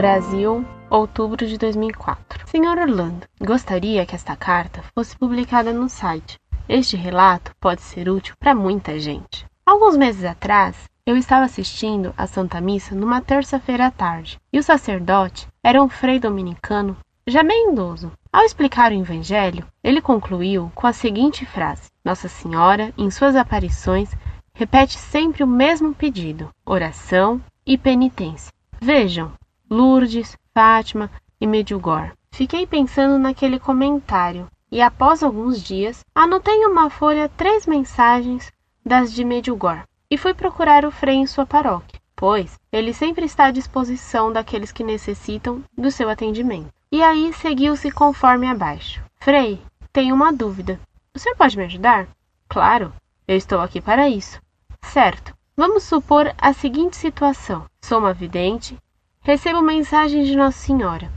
Brasil, outubro de 2004. Senhor Orlando, gostaria que esta carta fosse publicada no site. Este relato pode ser útil para muita gente. Alguns meses atrás, eu estava assistindo a Santa Missa numa terça-feira à tarde, e o sacerdote era um frei dominicano já meio idoso. Ao explicar o Evangelho, ele concluiu com a seguinte frase: Nossa Senhora, em suas aparições, repete sempre o mesmo pedido: oração e penitência. Vejam, Lourdes, Fátima e Medjugorje. Fiquei pensando naquele comentário e, após alguns dias, anotei em uma folha três mensagens das de Medjugorje e fui procurar o Frei em sua paróquia, pois ele sempre está à disposição daqueles que necessitam do seu atendimento. E aí seguiu-se conforme abaixo. Frei, tenho uma dúvida. O senhor pode me ajudar? Claro, eu estou aqui para isso. Certo. Vamos supor a seguinte situação: sou uma vidente Recebo mensagens de Nossa Senhora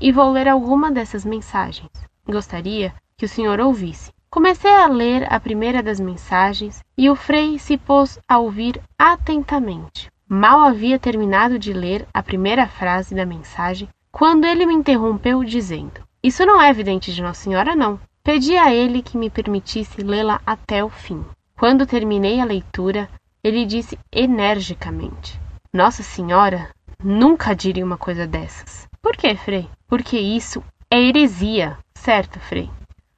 e vou ler alguma dessas mensagens. Gostaria que o senhor ouvisse. Comecei a ler a primeira das mensagens e o frei se pôs a ouvir atentamente. Mal havia terminado de ler a primeira frase da mensagem quando ele me interrompeu, dizendo: Isso não é evidente de Nossa Senhora, não. Pedi a ele que me permitisse lê-la até o fim. Quando terminei a leitura, ele disse energicamente: Nossa Senhora Nunca diria uma coisa dessas. Por que, Frei? Porque isso é heresia. Certo, Frei.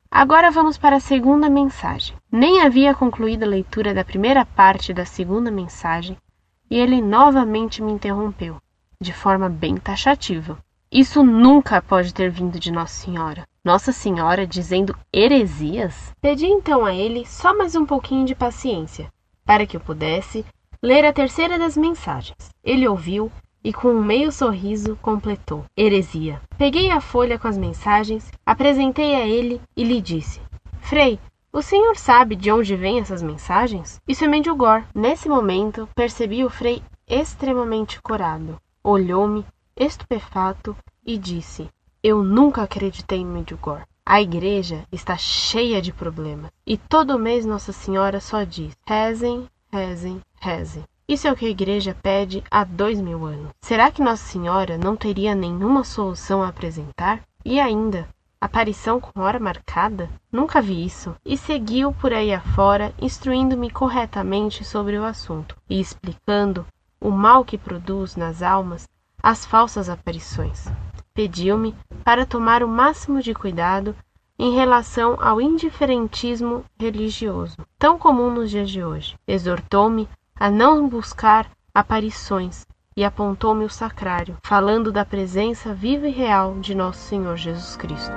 Agora vamos para a segunda mensagem. Nem havia concluído a leitura da primeira parte da segunda mensagem e ele novamente me interrompeu, de forma bem taxativa. Isso nunca pode ter vindo de Nossa Senhora. Nossa Senhora dizendo heresias? Pedi então a ele só mais um pouquinho de paciência, para que eu pudesse ler a terceira das mensagens. Ele ouviu e com um meio sorriso completou: Heresia. Peguei a folha com as mensagens, apresentei a ele e lhe disse: Frei, o senhor sabe de onde vêm essas mensagens? Isso é Medjugorje. Nesse momento, percebi o Frei extremamente corado. Olhou-me, estupefato, e disse: Eu nunca acreditei em Medjugorje. A igreja está cheia de problemas. E todo mês Nossa Senhora só diz: rezem, rezem, rezem. Isso é o que a Igreja pede há dois mil anos. Será que Nossa Senhora não teria nenhuma solução a apresentar? E ainda, aparição com hora marcada? Nunca vi isso. E seguiu por aí afora, instruindo-me corretamente sobre o assunto e explicando o mal que produz nas almas as falsas aparições. Pediu-me para tomar o máximo de cuidado em relação ao indiferentismo religioso, tão comum nos dias de hoje. Exortou-me a não buscar aparições e apontou-me o sacrário, falando da presença viva e real de nosso Senhor Jesus Cristo.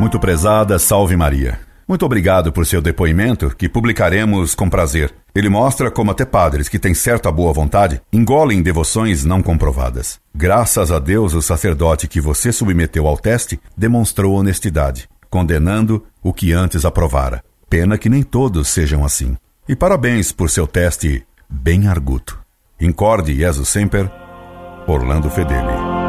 Muito prezada, salve Maria. Muito obrigado por seu depoimento, que publicaremos com prazer. Ele mostra como até padres que têm certa boa vontade engolem devoções não comprovadas. Graças a Deus, o sacerdote que você submeteu ao teste demonstrou honestidade, condenando o que antes aprovara. Pena que nem todos sejam assim. E parabéns por seu teste bem arguto. Incorde Jesus Semper, Orlando Fedeli.